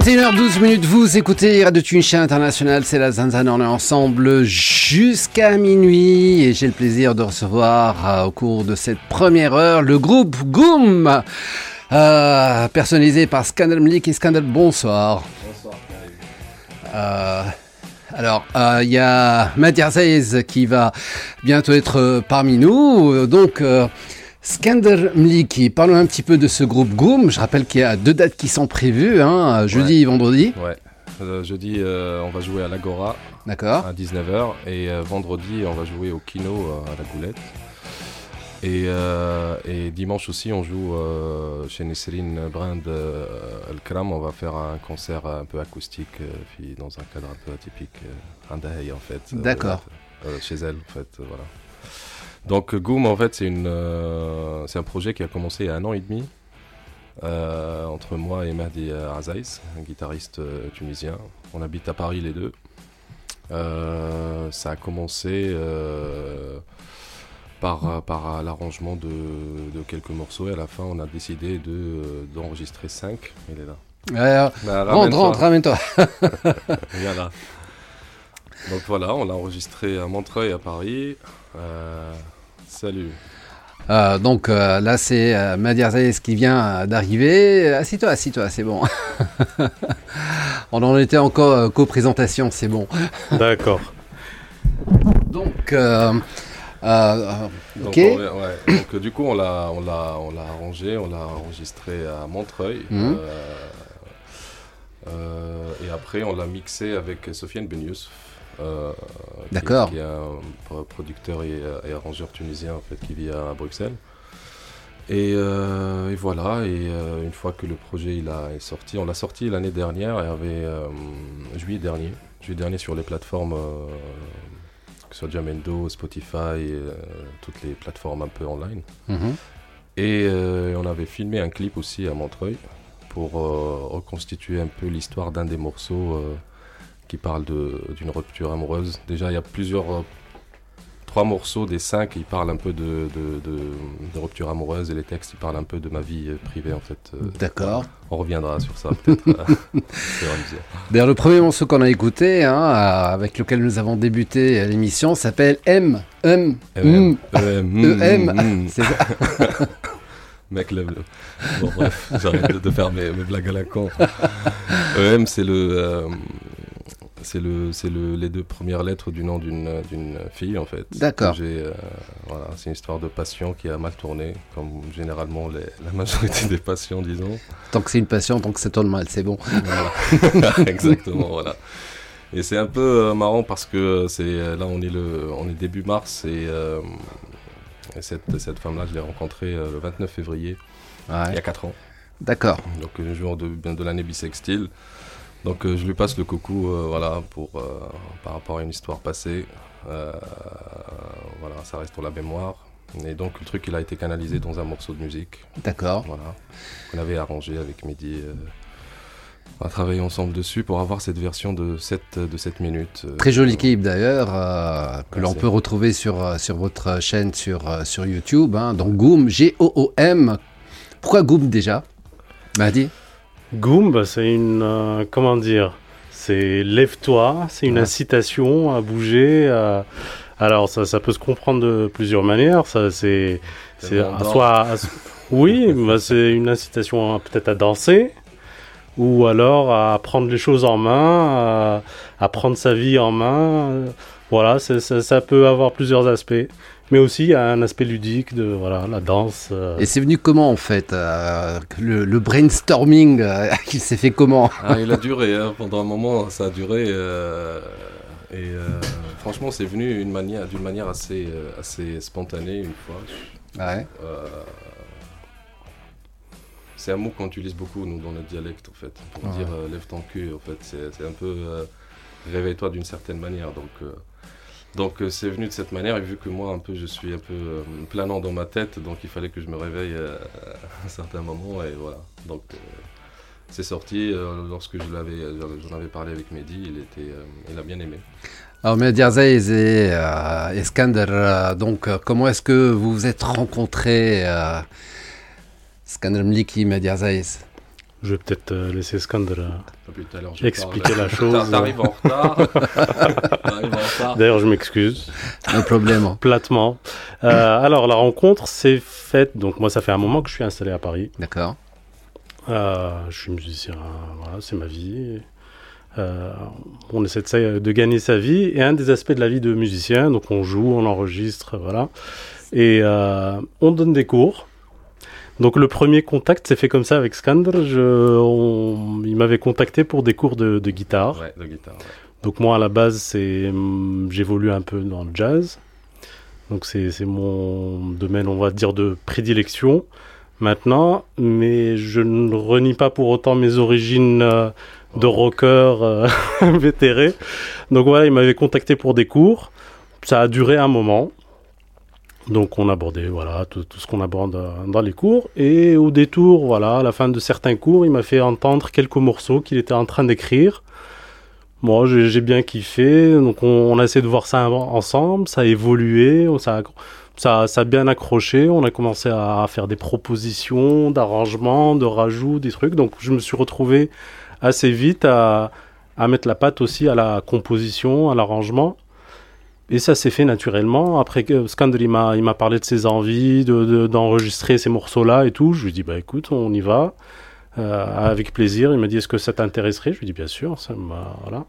21h12 minutes, vous écoutez Radio Tunisien International, c'est la Zanzan, on est ensemble jusqu'à minuit et j'ai le plaisir de recevoir euh, au cours de cette première heure le groupe Goom, euh, personnalisé par Scandal Mlik et Scandal, bonsoir. Bonsoir, Euh, alors, euh, il y a Zaiz qui va bientôt être parmi nous. Donc, Skander Mliki, parlons un petit peu de ce groupe Goom. Je rappelle qu'il y a deux dates qui sont prévues, hein, jeudi et vendredi. Ouais. Euh, jeudi, euh, on va jouer à l'Agora D'accord. à 19h et euh, vendredi, on va jouer au Kino à la Goulette. Et, et dimanche aussi, on joue chez Nesserine Brand euh, Al Kram. On va faire un concert un peu acoustique puis dans un cadre un peu atypique, un day en fait. D'accord. chez elle, en fait, voilà. Donc Goom, en fait, c'est une, euh, c'est un projet qui a commencé il y a un an et demi. euh, entre moi et Mahdi Azaïs, un guitariste euh, tunisien. On habite à Paris les deux. Ça a commencé par, par l'arrangement de, de quelques morceaux et à la fin on a décidé de, d'enregistrer 5. Il est là. Alors, Bah, rentre, ramène-toi. rentre, ramène-toi. Viens là. Donc voilà, on l'a enregistré à Montreuil à Paris. Euh, salut. Euh, donc euh, là, c'est euh, Madia Zaiz qui vient d'arriver. Assis-toi, assis-toi, c'est bon. On en était encore co-présentation, c'est bon. D'accord. Donc, on- ouais, donc, du coup, on l'a, on l'a, on l'a arrangé, on l'a enregistré à Montreuil. Mhm. Et après, on l'a mixé avec Sofiane Benius. Euh, qui- D'accord. Qui est un pro- producteur et, et arrangeur tunisien en fait, qui vit à Bruxelles. Et, euh, et voilà, et euh, une fois que le projet il a, est sorti, on l'a sorti l'année dernière, il y avait euh, juillet dernier, juillet dernier sur les plateformes, euh, que ce soit Jamendo, Spotify, et, euh, toutes les plateformes un peu online. Mhm. Et euh, on avait filmé un clip aussi à Montreuil pour euh, reconstituer un peu l'histoire d'un des morceaux euh, qui parle d'une rupture amoureuse. Déjà, il y a plusieurs. euh, trois morceaux des cinq, ils parlent un peu de, de, de- de rupture amoureuse et les textes, ils parlent un peu de ma vie euh, privée en fait. Euh, D'accord. on reviendra sur ça peut-être. D'ailleurs, le premier morceau qu'on a écouté, hein, avec lequel nous avons débuté l'émission, s'appelle M. M. M, M. E, M, mm, E-M. mm. C'est ça. Mec, le... Bon, bref, j'arrête de, faire mes blagues à la con. EM, c'est le. C'est le, c'est le, les deux premières lettres du nom d'une, d'une fille en fait. D'accord. Euh, voilà, c'est une histoire de passion qui a mal tourné, comme généralement les- la majorité des passions, disons. Tant que c'est une passion, tant que ça tourne mal, c'est bon. Voilà. Exactement, voilà. Et c'est un peu euh, marrant parce que c'est là on est le, on est début mars et, euh, et cette, cette femme-là je l'ai rencontrée le 29 février il y a 4 ans. D'accord. donc le jour de, de l'année bisextile. Donc euh, je lui passe le coucou euh, voilà, pour, euh, par rapport à une histoire passée. Voilà, ça reste pour la mémoire. Et donc le truc il a été canalisé dans un morceau de musique, D'accord. voilà, qu'on avait arrangé avec Mehdi. euh, on a travaillé ensemble dessus pour avoir cette version de 7, de 7 minutes. euh, Très joli clip d'ailleurs, euh, que l'on peut retrouver sur, sur votre chaîne sur, sur YouTube. Hein, donc Goom, G-O-O-M. Pourquoi Goom déjà? Mahdi Goom, bah, c'est une. euh, comment dire C'est lève-toi, c'est une Ouais. incitation à bouger. à- Alors, ça, ça peut se comprendre de plusieurs manières. Ça, c'est. Soit. à- oui, bah, c'est une incitation à- peut-être à danser. Ou alors à prendre les choses en main, à, à prendre sa vie en main. Voilà, ça peut avoir plusieurs aspects. Mais aussi, il y a un aspect ludique de voilà, la danse. euh, Et c'est venu comment en fait euh, le, le brainstorming, euh, il s'est fait comment? Ah, il a duré, hein, pendant un moment, ça a duré. euh, et euh, franchement, c'est venu manière- d'une manière assez, euh, assez spontanée une fois. Ouais. Euh, c'est un mot qu'on utilise beaucoup, nous, dans notre dialecte, en fait. Pour Ouais. dire euh, lève ton cul, en fait. C'est c'est un peu euh, réveille-toi d'une certaine manière. Donc, euh, donc euh, c'est venu de cette manière. Et vu que moi, un peu, je suis un peu euh, planant dans ma tête, donc il fallait que je me réveille euh, à un certain moment. Et voilà. Donc, c'est sorti lorsque je l'avais, j'en avais parlé avec Mehdi, il était, il a bien aimé. Alors, Mehdi Azaïs et Iskander, donc, comment est-ce que vous vous êtes rencontrés Iskander Mliki, Mehdi Azaïs Je vais peut-être euh, laisser Skander. euh, je Expliquer la chose. T'a- T'arrives en retard. D'ailleurs, je m'excuse. Un problème. Platement. Euh, alors, la rencontre s'est faite. Donc, moi, ça fait un moment que je suis installé à Paris. D'accord. Euh, je suis musicien, voilà, c'est ma vie. Euh, on essaie de, de gagner sa vie et un des aspects de la vie de musicien, donc on joue, on enregistre, voilà, et euh, on donne des cours. Donc le premier contact s'est fait comme ça avec Skander. Je, on- il m'avait contacté pour des cours de, de guitare. Ouais, de guitare. ouais. Donc moi à la base c'est hum, j'évolue un peu dans le jazz. Donc c'est c'est mon domaine on va dire de prédilection maintenant, mais je ne renie pas pour autant mes origines euh, de rocker euh, vétéré. Donc voilà, il m'avait contacté pour des cours. Ça a duré un moment. Donc on abordait voilà tout, ce qu'on aborde dans les cours. Et au détour voilà à la fin de certains cours il m'a fait entendre quelques morceaux qu'il était en train d'écrire. Moi j'ai bien kiffé. Donc on, a essayé de voir ça ensemble. Ça a évolué. Ça, ça a bien accroché. On a commencé à, faire des propositions d'arrangements de rajouts des trucs. Donc je me suis retrouvé assez vite à, à mettre la patte aussi à la composition à l'arrangement et ça s'est fait naturellement. Après que Skander il m'a, parlé de ses envies, de, de- d'enregistrer ces morceaux-là et tout. Je lui ai dit, bah écoute, on y va. Euh, avec plaisir. Il m'a dit, est-ce que ça t'intéresserait? Je lui ai dit, bien sûr. Ça voilà.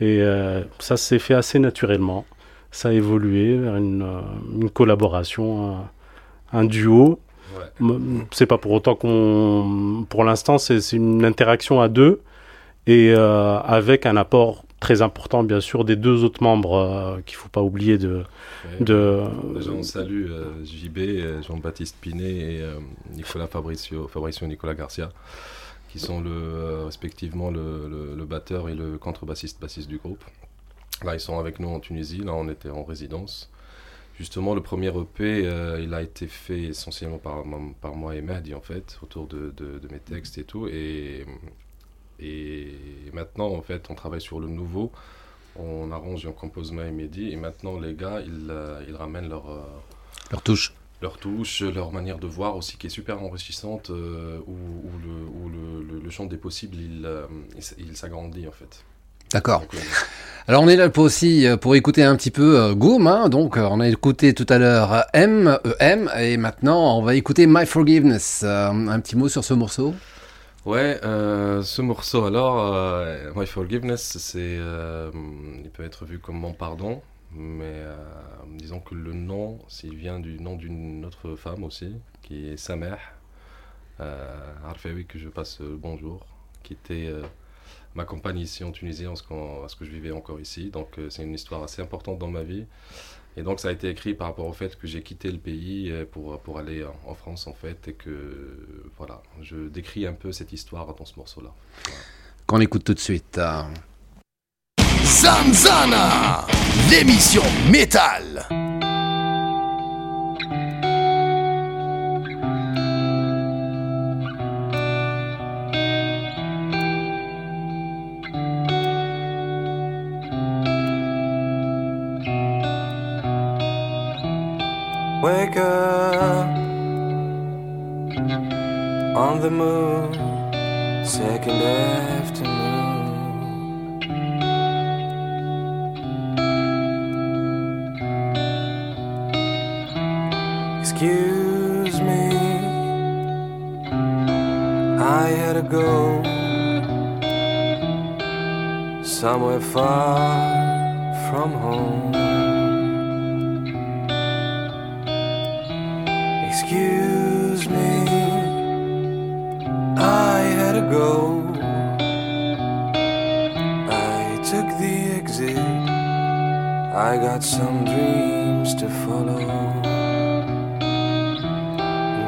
Et euh, ça s'est fait assez naturellement. Ça a évolué vers une, euh, une collaboration, un, un duo. Ouais. C'est pas pour autant qu'on. Pour l'instant, c'est, c'est une interaction à deux et euh, avec un apport très important, bien sûr, des deux autres membres euh, qu'il faut pas oublier de. Ouais. de on salue euh, JB, euh, Jean-Baptiste Pinet et euh, Nicolas Fabricio, Fabricio Nicolas Garcia, qui sont le, respectivement le, le- le batteur et le contrebassiste bassiste du groupe. Là, ils sont avec nous en Tunisie, là, on était en résidence. Justement, le premier EP, il a été fait essentiellement par, par moi et Mehdi, en fait, autour de, de- de mes textes et tout. Et, et maintenant, en fait, on travaille sur le nouveau. On arrange et on compose et Mehdi. Et maintenant, les gars, ils, euh, ils ramènent leur, euh, Leur touche. leur touche, leur manière de voir aussi qui est super enrichissante, euh, où, où le, où le, le- le champ des possibles, il, euh, il s'agrandit en fait. D'accord. Alors on est là pour aussi pour écouter un petit peu euh, Goom, hein, donc on a écouté tout à l'heure M, E, M, et maintenant on va écouter My Forgiveness. Un petit mot sur ce morceau Ouais, euh, ce morceau alors, euh, My Forgiveness, c'est, euh, il peut être vu comme mon pardon, mais euh, disons que le nom, s'il vient du nom d'une autre femme aussi, qui est Sameh, euh, Arfaoui, que je passe le bonjour, qui était euh, ma compagne ici en Tunisie, en à ce que je vivais encore ici. Donc euh, c'est une histoire assez importante dans ma vie. Et donc ça a été écrit par rapport au fait que j'ai quitté le pays euh, pour, pour aller en France en fait et que voilà, je décris un peu cette histoire dans ce morceau-là. qu'on écoute tout de suite. euh. Zanzana, l'émission métal. Wake up on the moon, second afternoon. Excuse me, I had to go somewhere far from home. Got some dreams to follow.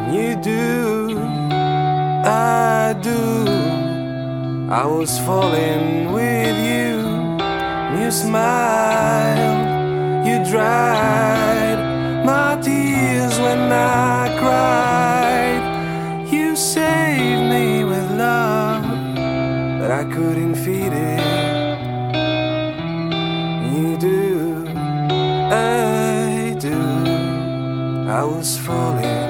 And you do, I do. I was falling with you. You smiled, you dried my tears when I cried. You saved me with love. But I couldn't feed it. I was falling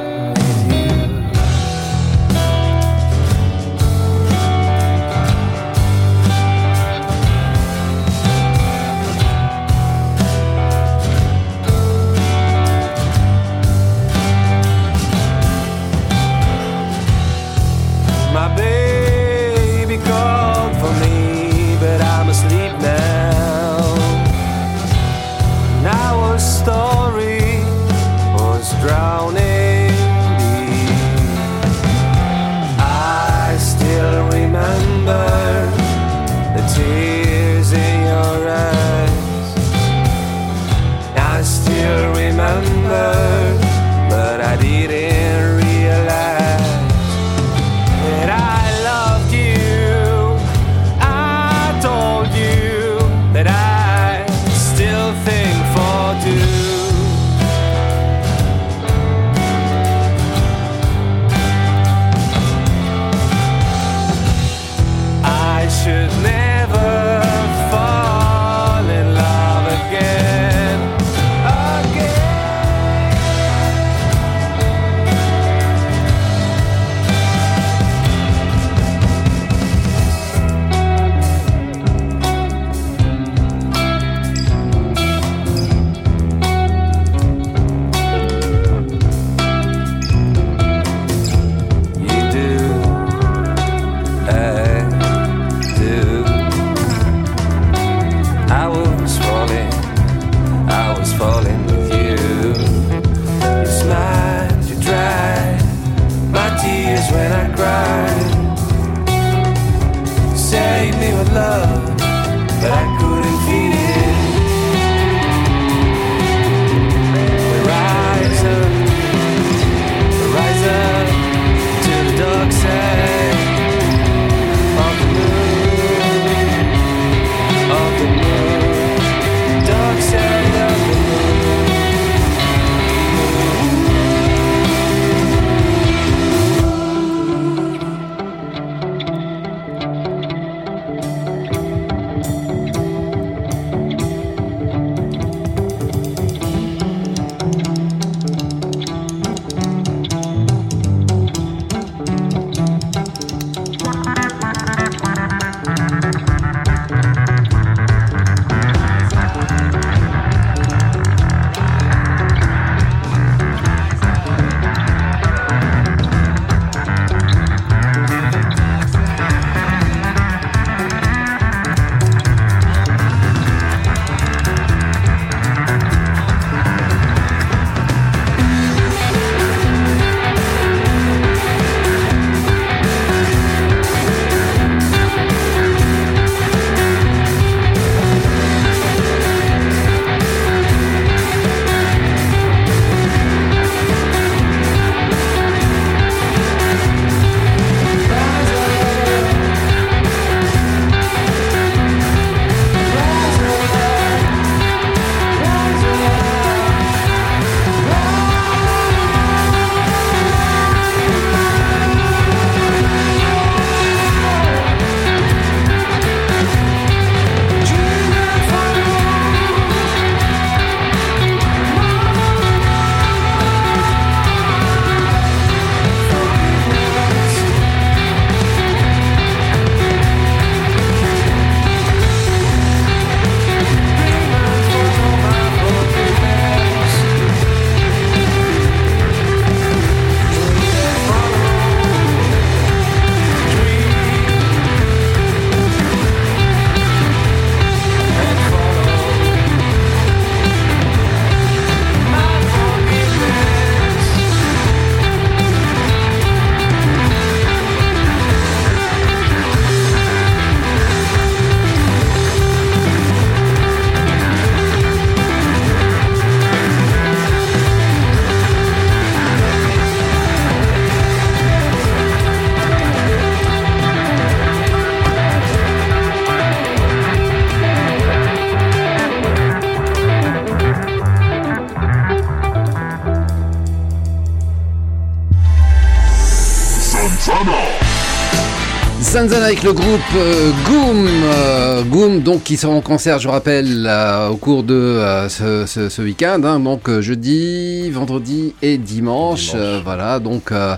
Avec le groupe euh, Goom, euh, Goom donc qui seront en concert, je rappelle, euh, au cours de ce, ce- ce week-end, hein, donc jeudi, vendredi et dimanche, Dimanche. voilà, donc euh,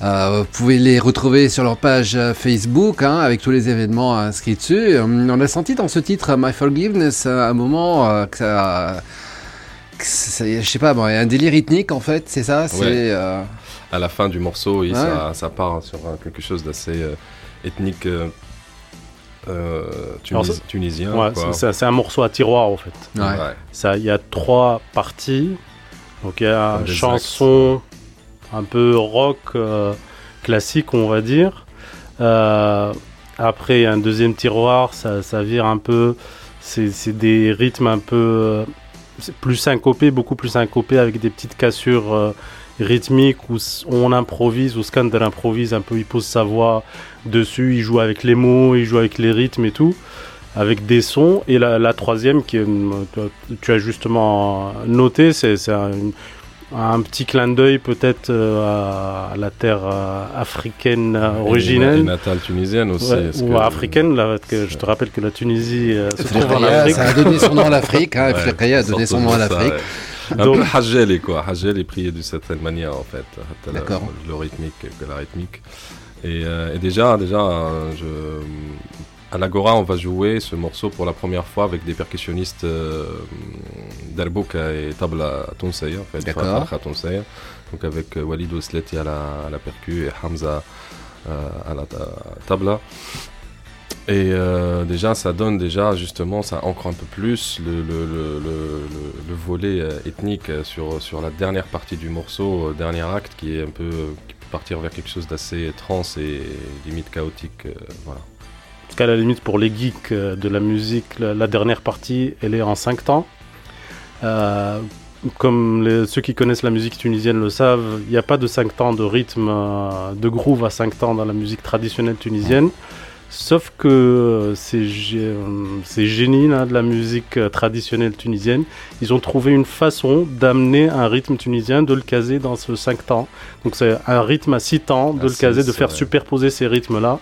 vous pouvez les retrouver sur leur page Facebook hein, avec tous les événements inscrits dessus. Euh, On a senti dans ce titre My Forgiveness à un moment euh, que ça, que ça- je sais pas, bon, un délire rythmique en fait, c'est ça, c'est Ouais. euh, À la fin du morceau, oui, Ouais. ça, ça part sur euh, quelque chose d'assez ethnique euh, euh, tunis- tunisien. Ouais, c'est- un morceau à tiroir en fait. ouais. Ouais. Ça, il y a trois parties. Donc il y a des chanson un peu rock euh, classique, on va dire. Euh, après, il y a un deuxième tiroir, ça, ça vire un peu. C'est des rythmes un peu plus syncopés, beaucoup plus syncopés, avec des petites cassures euh, rythmiques où on improvise, où Skander improvise un peu, il pose sa voix dessus, il joue avec les mots, il joue avec les rythmes et tout avec des sons. Et la, la troisième, qui est, tu as justement noté, c'est c'est un, un petit clin d'œil peut-être euh, à, à la terre euh, africaine euh, Et- Et originelle. natale tunisienne aussi. Ouais, ou que- africaine, là, parce que je te rappelle que la Tunisie euh, se trouve en Afrique. ça a donné son nom à l'Afrique, hein, Ouais, a donné son nom à l'Afrique. Un Donc- peu quoi. Hajjeli prié d'une certaine manière, en fait. D'accord. Le rythmique que la rythmique. Et, euh, et déjà, déjà euh, je, à l'Agora, on va jouer ce morceau pour la première fois avec des percussionnistes euh, d'Arbouka et Tabla Tonsaya, en fait. Donc avec euh, Walid Ousleti à la, à la percu et Hamza euh, à la ta- tabla. Et euh, déjà, ça donne déjà, justement, ça ancre un peu plus le, le, le, le, le- le volet ethnique sur, sur la dernière partie du morceau, dernier acte, qui est un peu, partir vers quelque chose d'assez trans et limite chaotique. euh, voilà. Parce qu'à la limite, pour les geeks euh, de la musique, la, dernière partie, elle est en 5 temps. Euh, comme ceux qui connaissent la musique tunisienne le savent, il n'y a pas de 5 temps de rythme, de groove à 5 temps dans la musique traditionnelle tunisienne. Sauf que ces, ces génies là, de la musique euh, traditionnelle tunisienne, ils ont trouvé une façon d'amener un rythme tunisien, de le caser dans ce 5 temps. Donc c'est un rythme à 6 temps, de Ah, le caser, de faire vrai. superposer ces rythmes-là.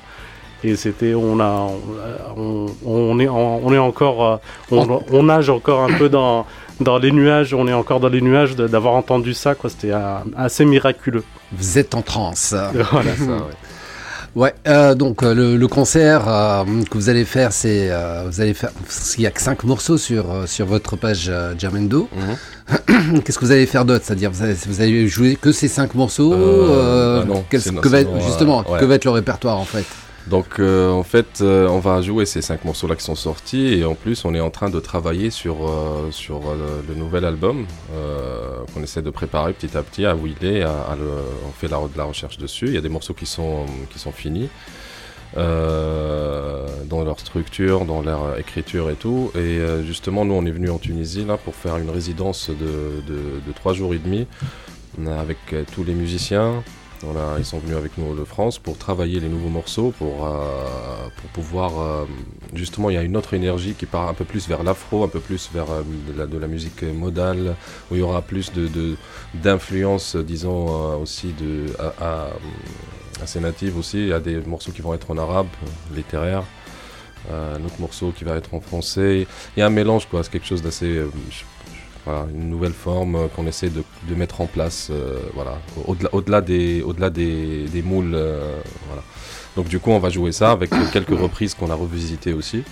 Et c'était, on a, on, on est, en- on est encore, euh, on, on nage encore un peu dans, dans les nuages. On est encore dans les nuages d'avoir entendu ça. Quoi, c'était euh, assez miraculeux. Vous êtes en transe. Voilà. Ça, ouais. Ouais, euh, donc euh, le, le concert euh, que vous allez faire, c'est euh, vous allez faire. parce qu'il y a que cinq morceaux sur euh, sur votre page euh, Jamendo. Mhm. Qu'est-ce que vous allez faire d'autre? C'est-à-dire vous allez, vous allez jouer que ces cinq morceaux Euh, ah non, qu'est-ce c'est- que va être, sinon, justement ouais. que va être le répertoire en fait? Donc euh, en fait, euh, on va jouer ces cinq morceaux-là qui sont sortis et en plus, on est en train de travailler sur euh, le, nouvel album qu'on essaie de préparer petit à petit, à est, à, à le- on fait de la recherche dessus. Il y a des morceaux qui sont qui sont finis. dans leur structure, dans leur écriture et tout. Et justement, nous, on est venu en Tunisie là pour faire une résidence de, de, de trois jours et demi avec tous les musiciens, ils sont venus avec nous de France pour travailler les nouveaux morceaux, pour, euh, pour pouvoir... euh, justement, il y a une autre énergie qui part un peu plus vers l'afro, un peu plus vers euh, de, la, de musique modale, où il y aura plus de, de- d'influence, disons, aussi de, à, assez native aussi. Il y a des morceaux qui vont être en arabe, littéraire. Un autre morceau qui va être en français. Il y a un mélange, quoi. C'est quelque chose d'assez... voilà, une nouvelle forme euh, qu'on essaie de, de mettre en place, euh, voilà, au-delà, au-delà des, au-delà des, des moules, euh, voilà. Donc du coup, on va jouer ça avec quelques reprises qu'on a revisitées aussi.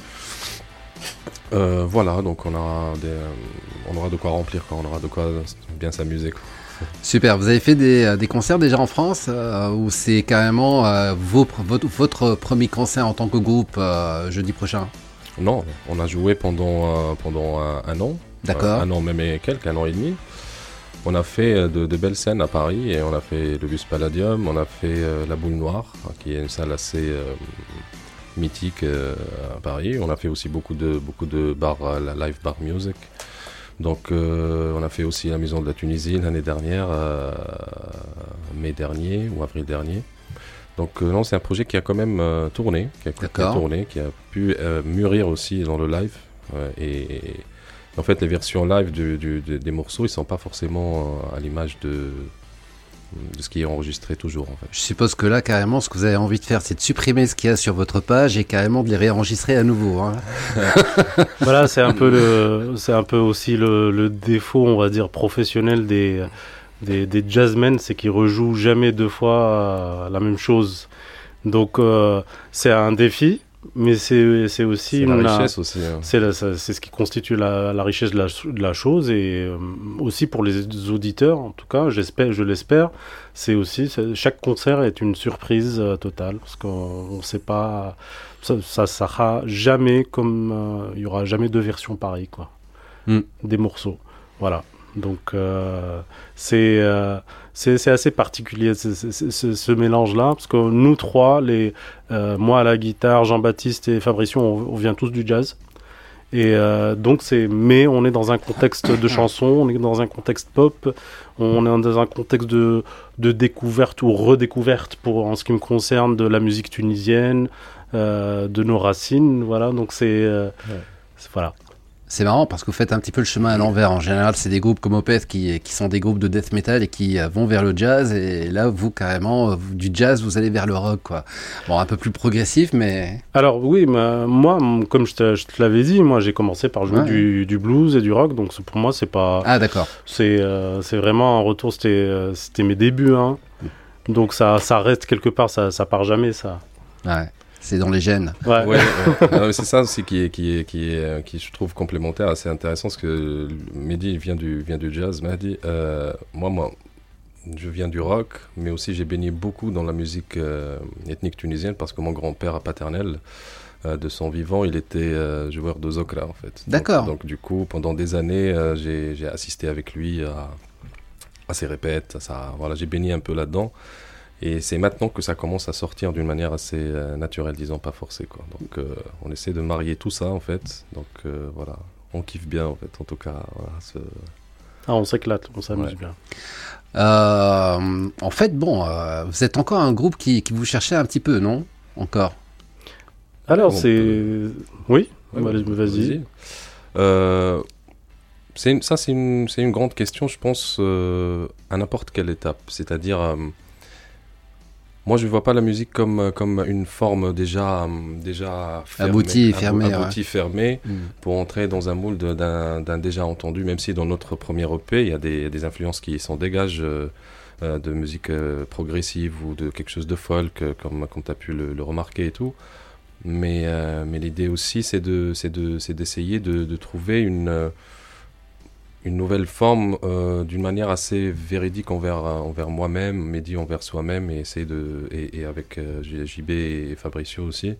Euh, voilà, donc on aura, des, on aura de quoi remplir, quoi. on aura de quoi bien s'amuser. quoi. Super. Vous avez fait des, des concerts déjà en France euh, ou c'est carrément euh, vos votre, votre premier concert en tant que groupe jeudi prochain? Non, on a joué pendant, pendant un, un an, D'accord. Un an même et quelques, un an et demi. On a fait euh, de, de belles scènes à Paris et on a fait le Bus Palladium, on a fait euh, la Boule Noire, qui est une salle assez euh, mythique euh, à Paris. On a fait aussi beaucoup de, beaucoup de bars, la live bar music. Donc on a fait aussi la Maison de la Tunisie l'année dernière, mai dernier ou avril dernier. Donc non, c'est un projet qui a quand même tourné, qui a, tourné, qui a pu mûrir aussi dans le live. et, en fait, les versions live du- du- du- des morceaux, ils sont pas forcément euh, à l'image de de ce qui est enregistré toujours en fait. Je suppose que là, carrément, ce que vous avez envie de faire, c'est de supprimer ce qu'il y a sur votre page et carrément de les réenregistrer à nouveau. Hein. Voilà, c'est un peu le, c'est un peu aussi le, le défaut, on va dire, professionnel des des, des jazzmen, c'est qu'ils rejouent jamais deux fois euh, la même chose. Donc euh, c'est un défi, mais c'est c'est aussi C'est la richesse aussi. hein. C'est c'est ce qui constitue la, la richesse de la, de la chose et euh, aussi pour les auditeurs, en tout cas, j'espère, je l'espère, c'est aussi c'est- chaque concert est une surprise euh, totale parce qu'on ne sait pas, ça, ça sera jamais comme euh, il y aura jamais deux versions pareilles quoi, Mm. des morceaux, voilà. Donc euh, c'est assez particulier ce, mélange-là parce que nous trois, les euh, moi à la guitare, Jean-Baptiste et Fabricio, on, on vient tous du jazz. Et euh, donc c'est, mais on est dans un contexte de chanson, on est dans un contexte pop, on est dans un contexte de, de découverte ou redécouverte pour en ce qui me concerne de la musique tunisienne, euh, de nos racines, voilà. Donc c'est, Ouais. c'est- voilà. C'est marrant parce que vous faites un petit peu le chemin à l'envers. En général, c'est des groupes comme Opeth qui, qui sont des groupes de death metal et qui euh, vont vers le jazz. Et là, vous, carrément, euh, du jazz, vous allez vers le rock, quoi. Bon, un peu plus progressif, mais Alors oui, moi, comme je te, l'avais dit, moi j'ai commencé par jouer Ouais. du, du blues et du rock, donc pour moi c'est pas, ah, d'accord. C'est euh, vraiment un retour, c'était euh, mes débuts. Hein. Donc ça, ça reste quelque part, ça, ça part jamais, ça. Ouais, c'est dans les gènes. Ouais. Ouais, ouais. Non, mais c'est ça aussi qui est, qui est, qui est, euh, qui je trouve complémentaire, assez intéressant, parce que Mehdi vient du, vient du jazz. Mehdi, euh, moi, moi, je viens du rock, mais aussi j'ai baigné beaucoup dans la musique euh, ethnique tunisienne, parce que mon grand-père paternel, euh, de son vivant, il était euh, joueur de zokra, en fait. Donc- D'accord. Donc, du coup, pendant des années, euh, j'ai j'ai assisté avec lui à, à ses répètes, à voilà, j'ai baigné un peu là-dedans. Et c'est maintenant que ça commence à sortir d'une manière assez euh, naturelle, disons, pas forcée. Quoi. Donc euh, on essaie de marier tout ça, en fait. Donc euh, voilà, on kiffe bien, en fait, en tout cas. Voilà, ce- Ah, on s'éclate, on s'amuse Ouais. bien. Euh, en fait, bon, euh, vous êtes encore un groupe qui, qui vous cherchait un petit peu, non? Encore? Alors c'est... peut- Oui Ouais, Vas-y, une- ça, c'est une, c'est une grande question, je pense, euh, à n'importe quelle étape. C'est-à-dire, euh, moi, je ne vois pas la musique comme, euh, comme une forme déjà, euh, déjà fermée, Aboutie, abo- fermée, aboutie, fermée, pour entrer dans un moule de- d'un déjà entendu, même si dans notre premier EP, il y a des, des influences qui s'en dégagent euh, de musique euh, progressive ou de quelque chose de folk, comme, comme tu as pu le, le remarquer et tout. Mais, euh, mais l'idée aussi, c'est de, c'est de, d'essayer de, de trouver une, une nouvelle forme euh, d'une manière assez véridique envers, envers moi-même, Mehdi envers soi-même, et essayer de, et, et avec euh, JB et Fabricio aussi,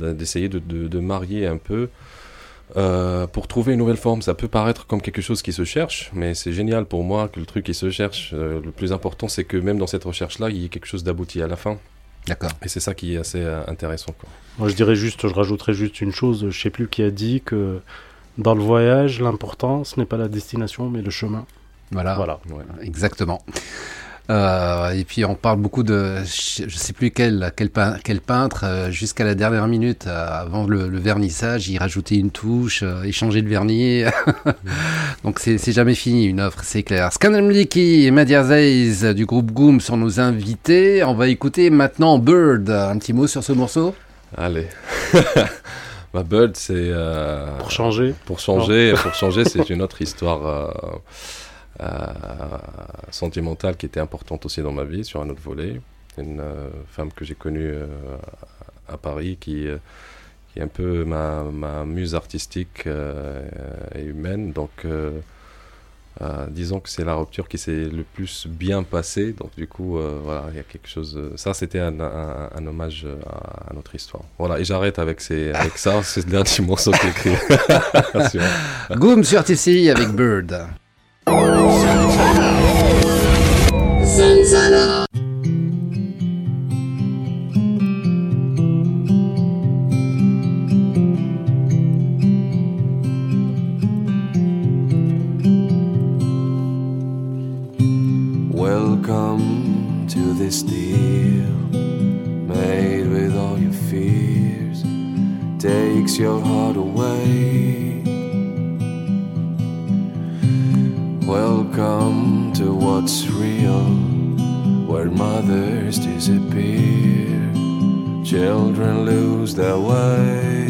de- d'essayer de, de, de marier un peu euh, pour trouver une nouvelle forme. Ça peut paraître comme quelque chose qui se cherche, mais c'est génial pour moi que le truc qui se cherche. euh, le plus important, c'est que même dans cette recherche-là, il y ait quelque chose d'abouti à la fin. D'accord. Et c'est ça qui est assez intéressant. Quoi. Moi je dirais juste, je rajouterais juste une chose, je sais plus qui a dit que dans le voyage, l'important, ce n'est pas la destination, mais le chemin. Voilà. Voilà. Ouais. Exactement. Euh, et puis on parle beaucoup de, je je sais plus quel, quel, pein- quel peintre, euh, jusqu'à la dernière minute, euh, avant le, le vernissage, il rajoutait une touche, il changeait le vernis. Donc c'est jamais fini une offre, c'est clair. Scandal Mliki et Madia Zeiz du groupe Goom sont nos invités. On va écouter maintenant Bird. Un petit mot sur ce morceau? Allez. Ma Bird, c'est. euh, Pour changer. Pour changer, pour changer, c'est une autre histoire euh, euh, sentimentale qui était importante aussi dans ma vie, sur un autre volet. Une femme que j'ai connue à Paris qui, est un peu ma, ma muse artistique euh, et humaine. Donc, euh, euh, disons que c'est la rupture qui s'est le plus bien passée. Donc, du coup, euh, voilà, il y a quelque chose. euh, ça, c'était un, un- un hommage à, à notre histoire. Voilà, et j'arrête avec, ces, avec ça. C'est le dernier morceau que j'ai écrit. Sûr. Goom sur TCI avec Bird. Deal made with all your fears, takes your heart away. Welcome to what's real, where mothers disappear, children lose their way.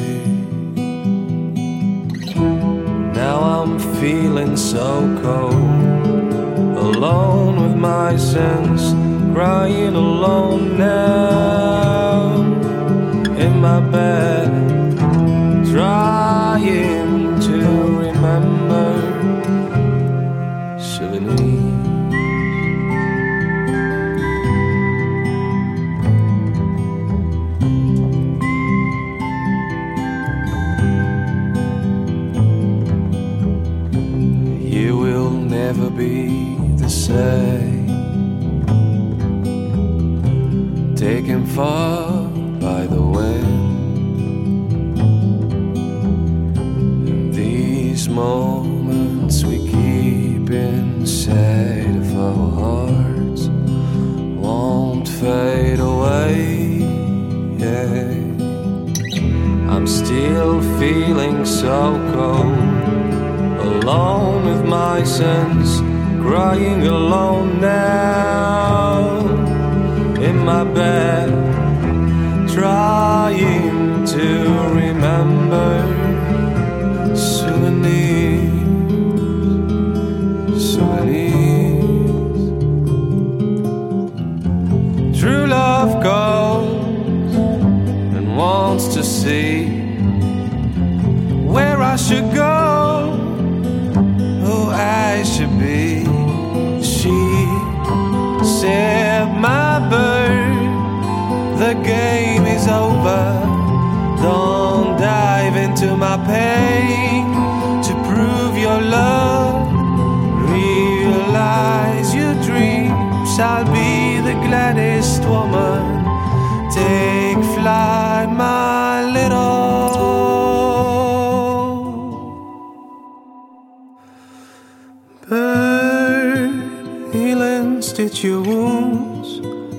Now I'm feeling so cold, alone with my sins, crying alone now in my bed, trying to remember souvenirs.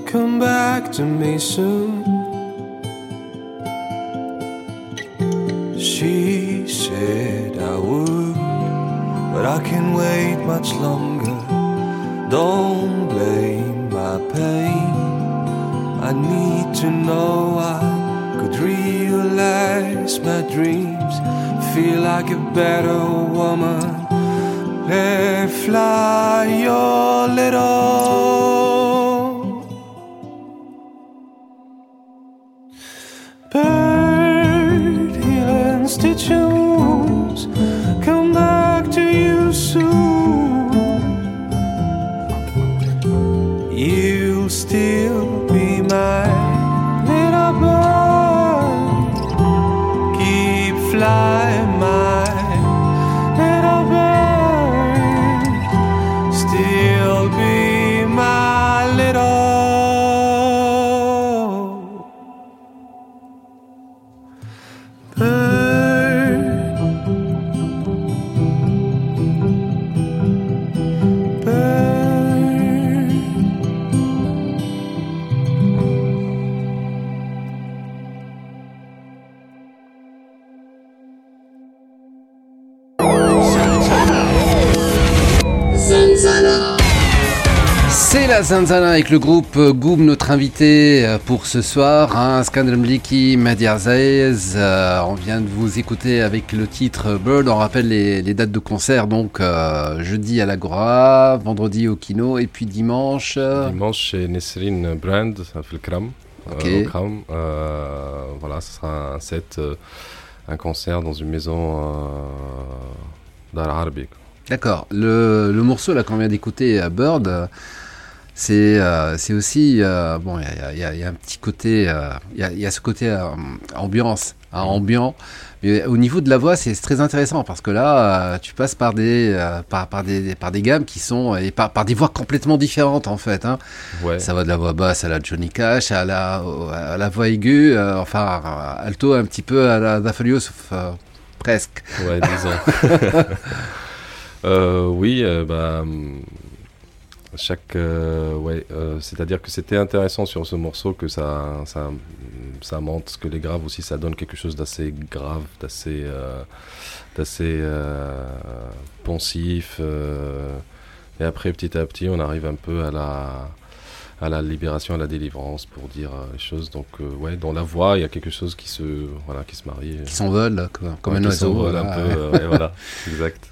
Come back to me soon. She said I would, but I can wait much longer. Don't blame my pain. I need to know I could realize my dreams. Feel like a better woman. Let fly your little Zanzana avec le groupe euh, Goum, notre invité euh, pour ce soir, hein, Skandal Mliki, Madia Zaez. Euh, on vient de vous écouter avec le titre Bird. On rappelle les, les dates de concert, donc euh, jeudi à l'Agora, vendredi au Kino et puis dimanche. euh, Dimanche chez Nesrine Brand à Fulcram. Ok. au Kram. Voilà, ce sera un set, un concert dans une maison arabique. D'accord. Le, le morceau là qu'on vient d'écouter, euh, Bird, c'est euh, c'est aussi bon. Il y a, y y un petit côté, euh, il y, a, il y a ce côté euh, ambiance, hein, ambiant. Mais au niveau de la voix, c'est très intéressant parce que là, euh, tu passes par des euh, par, par des par des gammes qui sont et par, par des voix complètement différentes en fait. Hein. Ouais. Ça va de la voix basse à la Johnny Cash, à la à la voix aiguë, euh, enfin alto un petit peu à la euh, presque. Ouais, 10 ans. Euh, oui, bah, hum, chaque, euh, ouais, euh, c'est-à-dire que c'était intéressant sur ce morceau que ça, ça, ça monte, que les graves aussi, ça donne quelque chose d'assez grave, d'assez, euh, d'assez euh, pensif. et après, petit à petit, on arrive un peu à la, à la libération, à la délivrance, pour dire euh, les choses. Donc, euh, ouais, dans la voix, il y a quelque chose qui se, voilà, qui se marie. Qui s'envole comme, comme Ouais, un qui oiseau. s'envole là, un peu, ouais. euh, voilà, exact.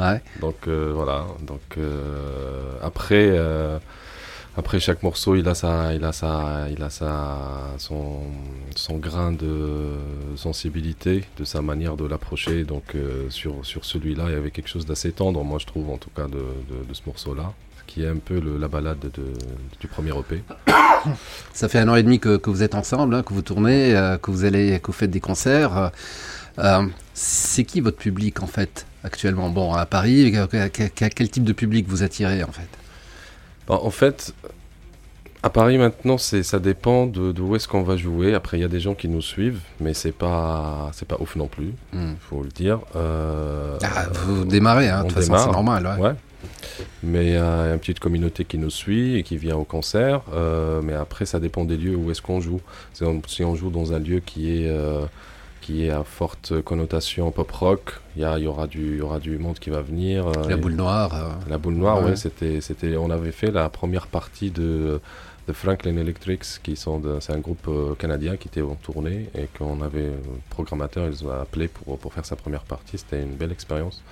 Ouais. Donc euh, voilà. Donc euh, après, euh, après chaque morceau, il a sa, il a sa, il a sa, son, son grain de sensibilité, de sa manière de l'approcher. Donc euh, sur sur celui-là, il y avait quelque chose d'assez tendre, moi je trouve en tout cas de, de, de ce morceau-là, qui est un peu le- la balade de, du premier EP. Ça fait un an et demi que, que vous êtes ensemble, hein, que vous tournez, euh, que vous allez, que vous faites des concerts. Euh, euh, c'est qui votre public en fait actuellement? Bon, à Paris, que- que- que- quel type de public vous attirez en fait? Bah, en fait, à Paris maintenant, c'est ça dépend de, de où est-ce qu'on va jouer. Après, il y a des gens qui nous suivent, mais c'est pas c'est pas ouf non plus, Hmm. faut le dire. Euh, Ah, Vous démarrez, hein, de toute façon, c'est normal. Ouais. Ouais. Mais il y a une petite communauté qui nous suit et qui vient au concert. euh, mais après, ça dépend des lieux où est-ce qu'on joue. Si on, joue dans un lieu qui est, euh, qui est à forte connotation pop rock, il y, aura du- il y aura du monde qui va venir. euh, La et- boule noire. euh, la boule noire, Ouais. ouais, c'était, c'était, on avait fait la première partie de, de Franklin Electrics, qui sont, de- c'est un groupe euh, canadien qui était en tournée et qu'on avait, euh, le programmateur, ils ont appelé pour, pour faire sa première partie. C'était une belle expérience.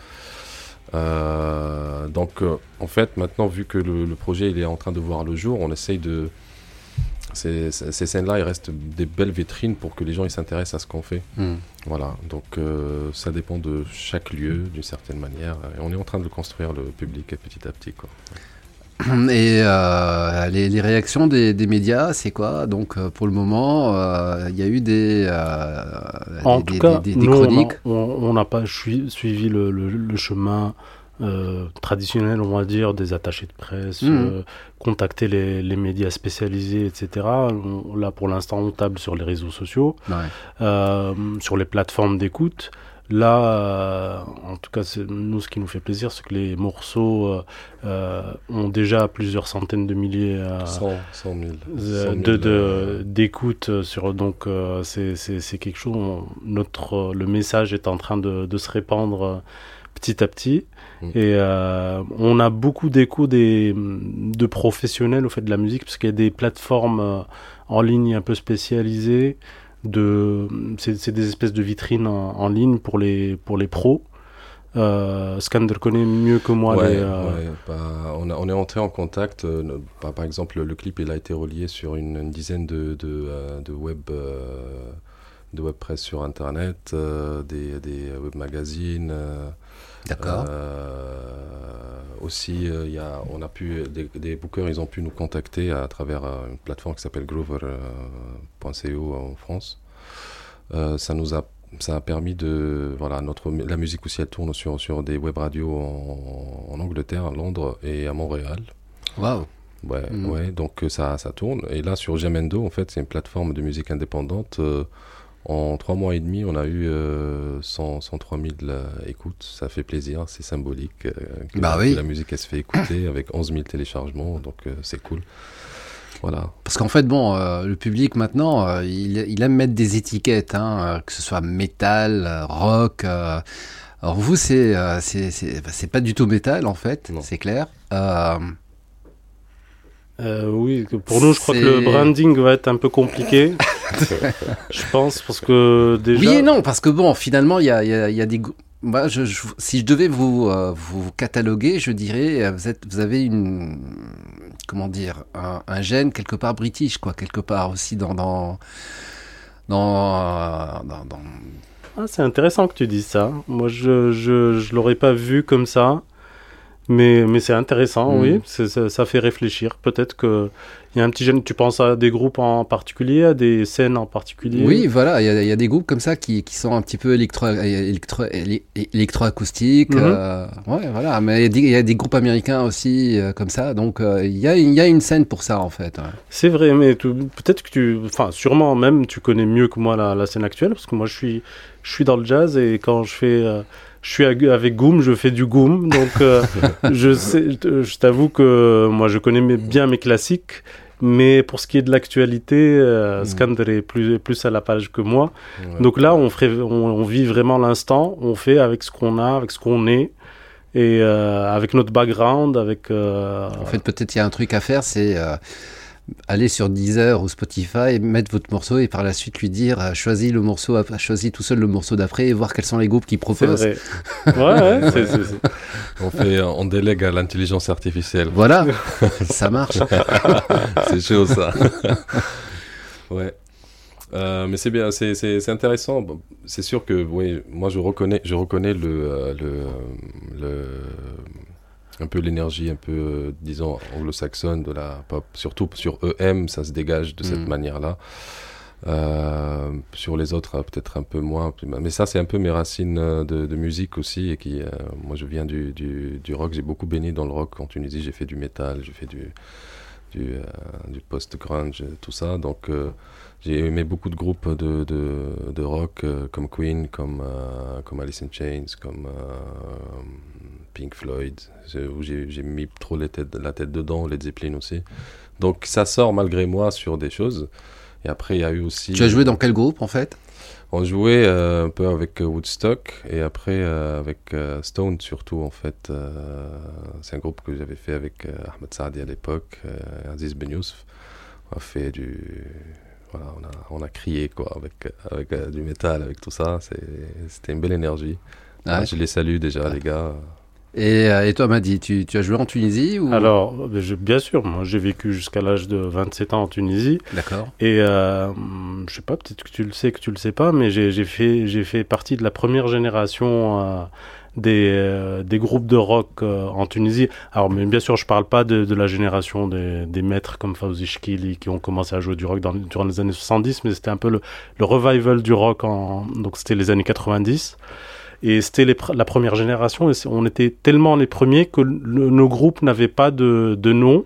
Euh, donc, euh, en fait, maintenant, vu que le, le projet il est en train de voir le jour, on essaye de. Ces, scènes-là, ils restent des belles vitrines pour que les gens ils s'intéressent à ce qu'on fait. hmm. Voilà, donc euh, ça dépend de chaque lieu d'une certaine manière. Et on est en train de construire le public petit à petit. Quoi. Et euh, les, les réactions des, des médias, c'est quoi? Donc euh, pour le moment, euh, il y a eu des, euh, En des, tout cas, des- des- nous, chroniques. on on n'a pas sui- suivi le, le- le chemin traditionnel, on va dire, des attachés de presse, euh, contacter les, les médias spécialisés, etc. Là, pour l'instant, on table sur les réseaux sociaux, Ouais. sur les plateformes d'écoute. Là, euh, en tout cas, nous, ce qui nous fait plaisir, c'est que les morceaux euh, euh, ont déjà plusieurs centaines de milliers euh, 100, 100 000. euh, 100 000, de, de- euh, d'écoute sur donc euh, c'est, c'est, c'est quelque chose on- notre le message est en train de, de se répandre petit à petit Mm. et euh, on a beaucoup d'échos des de professionnels au fait de la musique parce qu'il y a des plateformes euh, en ligne un peu spécialisées de c'est, des espèces de vitrines en, en ligne pour les pour les pros euh, Skander connaît mieux que moi ouais, les, euh, ouais, bah, on, a- on est entré en contact. euh, bah, par exemple, le clip il a été relié sur une, une dizaine de, de, euh, de web. de web presse sur internet, des, des web magazines, D'accord. Euh, aussi, euh, y a, on a pu, des, des bookers, ils ont pu nous contacter à travers euh, une plateforme qui s'appelle Grover.co en France. Ça nous a, ça a permis de, voilà, notre, la musique aussi, elle tourne sur, sur des web radios en, en Angleterre, à Londres et à Montréal. Waouh. Ouais, Mhm. ouais, donc ça, ça tourne. Et là, sur Jamendo, en fait, c'est une plateforme de musique indépendante. euh, en trois mois et demi, on a eu euh, 100, 103 000 euh, écoutes. Ça fait plaisir, c'est symbolique. euh, que, Bah oui. la musique, elle se fait écouter avec 11 000 téléchargements, donc euh, c'est cool. Voilà. Parce qu'en fait, bon, euh, le public maintenant, euh, il, il aime mettre des étiquettes, hein, euh, que ce soit métal, rock. alors vous, c'est bah, c'est pas du tout métal en fait, c'est clair. Euh, oui, pour nous, je crois que le branding va être un peu compliqué. je pense, parce que déjà. Oui et non, parce que bon, finalement, il y a, il y a- il y a des. Moi, je, je- si je devais vous, euh, vous cataloguer, je dirais, euh, vous, êtes, vous avez une. Comment dire Un, un gène quelque part british, quoi, quelque part aussi dans. dans dans, dans, dans- Ah, c'est intéressant que tu dises ça. Moi, je je l'aurais pas vu comme ça. Mais, mais c'est intéressant, Mm. oui. C'est- Ça, ça fait réfléchir. Peut-être qu'il y a un petit gène. Tu penses à des groupes en particulier, à des scènes en particulier? Oui, voilà, il y, a- il y a des groupes comme ça qui, qui sont un petit peu électro, électro, éle- électroacoustiques. Euh, ouais, voilà, mais il y a des- il y, a des groupes américains aussi euh, comme ça, donc euh, il y, a, il y a une scène pour ça en fait. ouais. C'est vrai, mais tu- peut-être que tu. Enfin, sûrement même, tu connais mieux que moi la, la scène actuelle, parce que moi, je suis, je suis dans le jazz et quand je fais. Je suis avec Goom, je fais du Goom, donc euh, je, sais, je t'avoue que moi je connais bien mes classiques, mais pour ce qui est de l'actualité, euh. Skander est plus, plus à la page que moi. Ouais. Donc là, on, ferait, on, on vit vraiment l'instant, on fait avec ce qu'on a, avec ce qu'on est, et euh, avec notre background, avec... euh, En fait, peut-être il y a un truc à faire, c'est euh, aller sur Deezer ou Spotify, mettre votre morceau et par la suite lui dire euh, choisis le morceau, ap- choisis tout seul le morceau d'après et voir quels sont les groupes qui proposent. vrai. Ouais, ouais, c'est- c'est- c'est- On fait, on délègue à l'intelligence artificielle. Voilà, ça marche. c'est chaud ça. ouais. Euh, mais c'est bien, c'est, c'est, c'est intéressant. C'est sûr que oui, moi je reconnais, je reconnais le, euh, le, euh, le un peu l'énergie un peu euh, disons anglo-saxonne de la pop. Surtout sur EM, ça se dégage de cette Mm. manière-là. Euh, sur les autres, euh, peut-être un peu moins. Mais ça, c'est un peu mes racines de, de musique aussi. Et qui, euh, moi, je viens du, du, du rock. J'ai beaucoup baigné dans le rock en Tunisie. J'ai fait du métal, j'ai fait du, du, euh, du post-grunge, tout ça. Donc, j'ai aimé beaucoup de groupes de, de, de rock comme Queen, comme, comme Alice in Chains, comme Pink Floyd, où j'ai mis trop les têtes- la tête dedans, Led Zeppelin aussi. Donc, ça sort malgré moi sur des choses. Et après, il y a eu aussi. tu as joué dans quel groupe en fait? On jouait euh, un peu avec euh, Woodstock et après euh, avec euh, Stone surtout en fait. c'est un groupe que j'avais fait avec Ahmed Saadi à l'époque, Aziz Ben Yousf. On a fait du... Voilà, on a, on a crié quoi avec, avec du métal, avec tout ça. C'était une belle énergie. Ouais? Je les salue déjà les gars. Et, euh, et toi, Madi, tu, tu as joué en Tunisie ou... Alors, bien sûr, moi j'ai vécu jusqu'à l'âge de 27 ans en Tunisie. D'accord. Et euh, je sais pas, peut-être que tu le sais, que tu le sais pas, mais j'ai fait, j'ai fait partie de la première génération euh, des, euh, des groupes de rock euh, en Tunisie. Alors, mais bien sûr, je parle pas de, de la génération des, des maîtres comme Fawzi Chkili qui ont commencé à jouer du rock dans, durant les années 70, mais c'était un peu le, le revival du rock, en, donc c'était les années 90. Et c'était pr- la première génération, et on était tellement les premiers que le- nos groupes n'avaient pas de, de nom.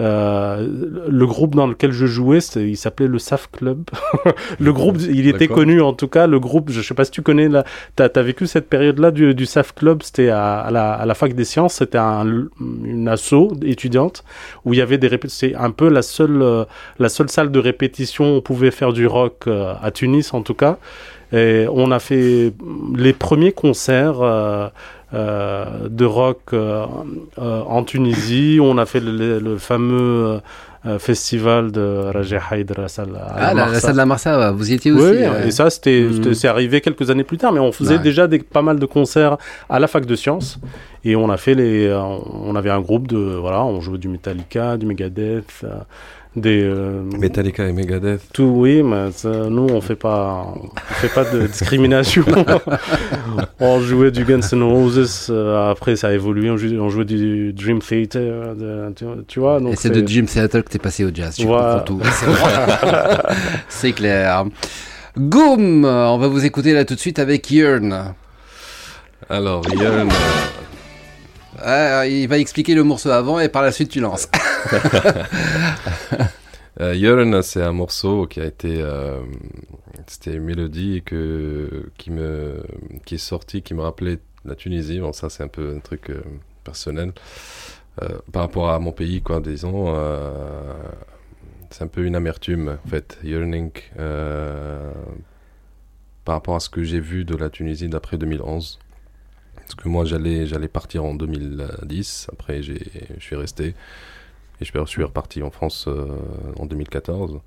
Euh, le groupe dans lequel je jouais, il s'appelait le SAF Club. le groupe, il était connu en tout cas. Le groupe, je sais pas si tu connais, t'as as vécu cette période-là du, du SAF Club. C'était à, à la, à la fac des sciences. C'était un, une asso étudiante où il y avait des répétitions. C'est un peu la seule, euh, la seule salle de répétition où on pouvait faire du rock euh, à Tunis en tout cas. Et on a fait les premiers concerts. euh, euh, de rock euh, en Tunisie. On a fait le, le- le fameux festival de Raja à Ah, la, la salle de la Marsa, vous y étiez aussi Oui, et ça, c'était, c'est arrivé quelques années plus tard, mais on faisait déjà des, pas mal de concerts à la fac de sciences. Et on a fait les, on avait un groupe de, voilà, on jouait du Metallica, du Megadeth, des, euh, Metallica et Megadeth. tout, oui, mais ça, nous, on fait pas, on fait pas de discrimination. on jouait du Guns N' Roses, euh, après ça a évolué, on jouait, on jouait du Dream Theater, de- tu, tu vois. Donc Et c'est de Jim Seattle que t'es passé au jazz, tu Voilà. comprends tout. C'est clair. Goom, on va vous écouter là tout de suite avec Yearn. Alors, Yann, Ah, il va expliquer le morceau avant et par la suite tu lances. Euh, c'est un morceau qui a été, euh, c'était une mélodie que qui me, qui est sortie, qui me rappelait la Tunisie. Bon, ça c'est un peu un truc euh, personnel Euh, par rapport à mon pays, quoi. Disons, c'est un peu une amertume, en fait, yearning, par rapport à ce que j'ai vu de la Tunisie d'après 2011. Parce que moi, j'allais, j'allais partir en 2010. Après, je suis resté. Et je suis reparti en France euh, en 2014.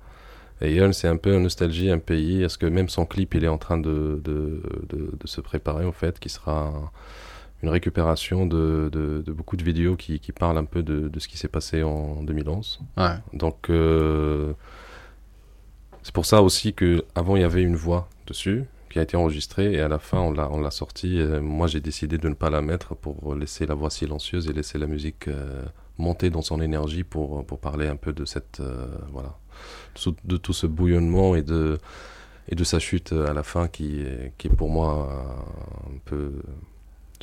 Et c'est un peu une nostalgie, un pays, parce que même son clip, il est en train de, de, de, de se préparer, en fait, qui sera une récupération de, de, de beaucoup de vidéos qui, qui parlent un peu de, de ce qui s'est passé en 2011. Ouais. Donc, euh, c'est pour ça aussi que avant il y avait une voix dessus qui a été enregistrée et à la fin on l'a on l'a sortie. Moi j'ai décidé de ne pas la mettre pour laisser la voix silencieuse et laisser la musique euh, monter dans son énergie pour pour parler un peu de cette euh, voilà de tout- ce bouillonnement et de et de sa chute à la fin qui est, qui est pour moi un peu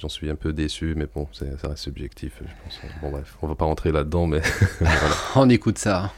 J'en suis un peu déçu, mais bon, ça reste subjectif, je pense. Bon, bref, on va pas rentrer là-dedans, mais voilà. On écoute ça.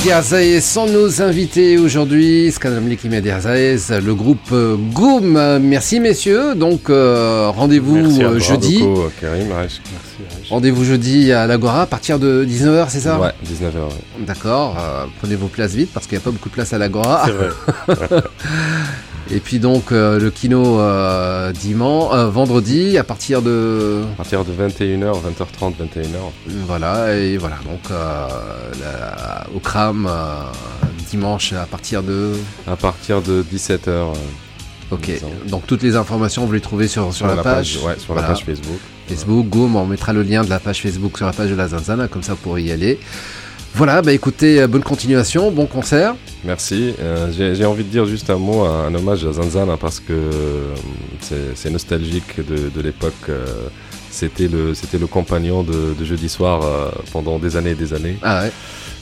Mediazaez sont nos invités aujourd'hui. Le groupe euh, Goom. Merci messieurs. Donc euh, rendez-vous euh, jeudi. Rendez-vous jeudi à l'Agora à partir de 19h, c'est ça? Ouais, 19h. D'accord. euh, prenez vos places vite parce qu'il n'y a pas beaucoup de place à l'Agora. C'est vrai. Et puis donc euh, le kino euh, dimanche, euh, vendredi à partir de À partir de 21h, 20h30, 21h. voilà et voilà donc la- au Cram dimanche à partir de À partir de 17h. ok donc toutes les informations vous les trouvez sur sur, la, page, Ouais, sur Voilà. la page Facebook. Facebook Goom on mettra le lien de la page Facebook sur la page de la Zanzana comme ça vous pourrez y aller voilà bah écoutez euh, bonne continuation bon concert Merci. Euh, J'ai envie de dire juste un mot, un, un hommage à Zanzana parce que euh, c'est nostalgique de, de l'époque. euh, C'était le, c'était le compagnon de, de jeudi soir euh, pendant des années et des années. ah ouais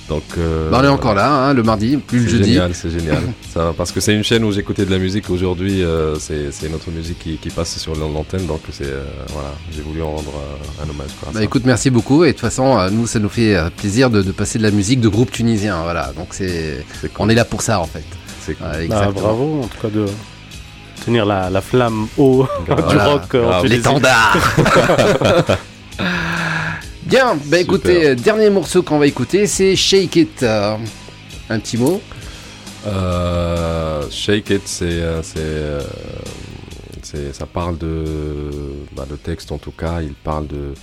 Donc, euh, Bah, on est voilà. encore là hein, le mardi plus le C'est jeudi génial, c'est génial. Ça, parce que c'est une chaîne où j'écoutais de la musique. Aujourd'hui, euh, c'est c'est notre musique qui, qui passe sur l'antenne. Donc, c'est euh, voilà, j'ai voulu en rendre euh, un hommage. quoi, Bah écoute, merci beaucoup. Et de toute façon, euh, nous, ça nous fait plaisir de, de passer de la musique de groupe tunisien. Voilà, donc c'est, C'est cool. on est là pour ça en fait. C'est cool. Ouais, Bah, exactement. bravo, en tout cas, de tenir la, la flamme haut du Voilà. rock euh. L'étendard. Bien, bah écoutez, euh, dernier morceau qu'on va écouter, c'est Shake It. Euh, un petit mot. Euh, Shake It, c'est, ça parle de, bah, le texte en tout cas, il parle de,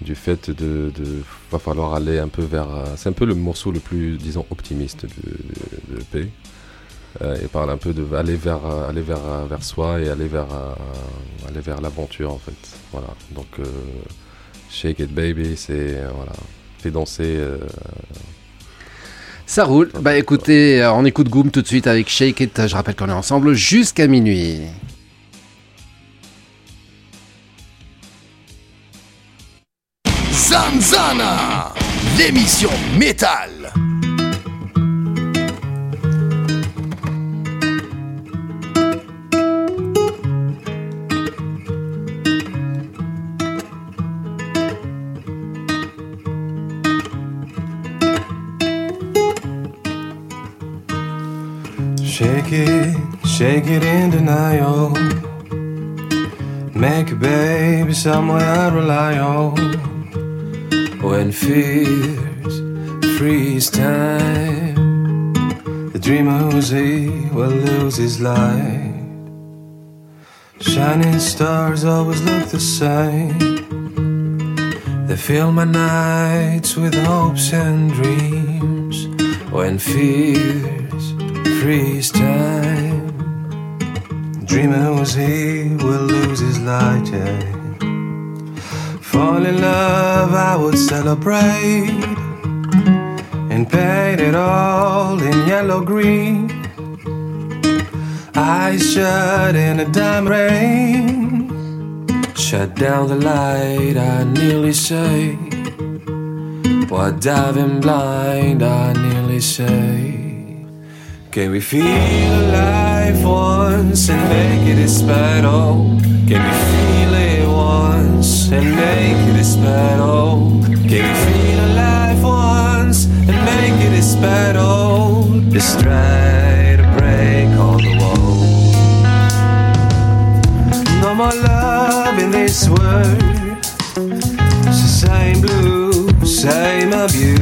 du fait de, de, va falloir aller un peu vers, c'est un peu le morceau le plus, disons, optimiste de, de, de l'EP. Euh, il parle un peu de aller vers, aller vers, vers soi et aller vers, aller vers l'aventure en fait. Voilà. Donc, euh, Shake It Baby, c'est, euh, voilà, fait danser. euh, Ça roule. Bah écoutez, euh, on écoute Goom tout de suite avec Shake It. Je rappelle qu'on est ensemble jusqu'à minuit. Zanzana, l'émission métal. Shake it, shake it in denial. Make a baby somewhere I rely on. When fears freeze time, the dreamer who's he will lose his light. Shining stars always look the same. They fill my nights with hopes and dreams. When fears freeze time. Dreamer was he will lose his light, yeah. Fall in love, I would celebrate and paint it all in yellow green. Eyes shut in a dime rain. Shut down the light, I nearly say. While diving blind, I nearly say. Can we feel alive once and make it a battle? Can we feel it once and make it a battle? Can we feel alive once and make it a battle? Just try to break all the walls. No more love in this world. The same blues, same abuse.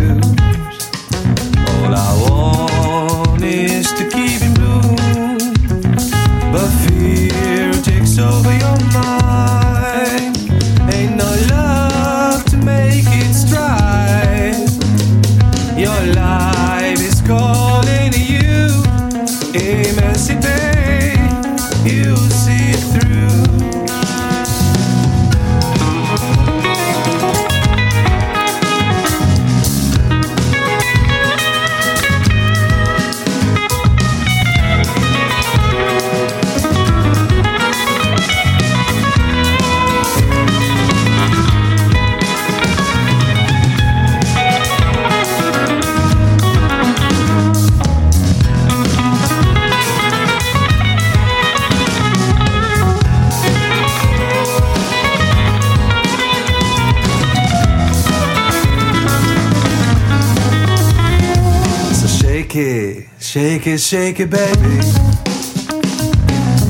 Shake it, shake it, baby.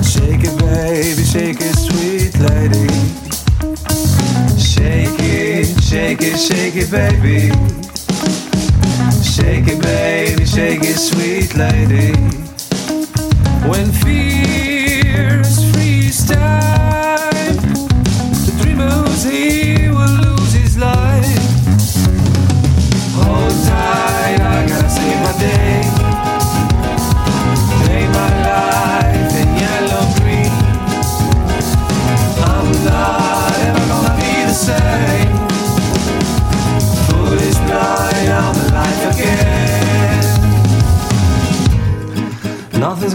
Shake it, baby, shake it, sweet lady. Shake it, shake it, shake it, baby. Shake it, baby, shake it, sweet lady.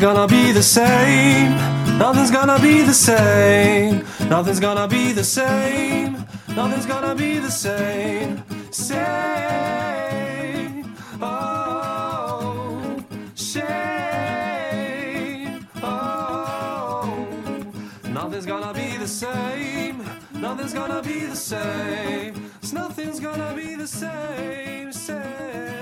Gonna be the same. Nothing's gonna be the same. Nothing's gonna be the same. Nothing's gonna be the same. Same. Oh, shame. Oh, nothing's gonna be the same. Nothing's gonna be the same. Nothing's gonna be the same. Same.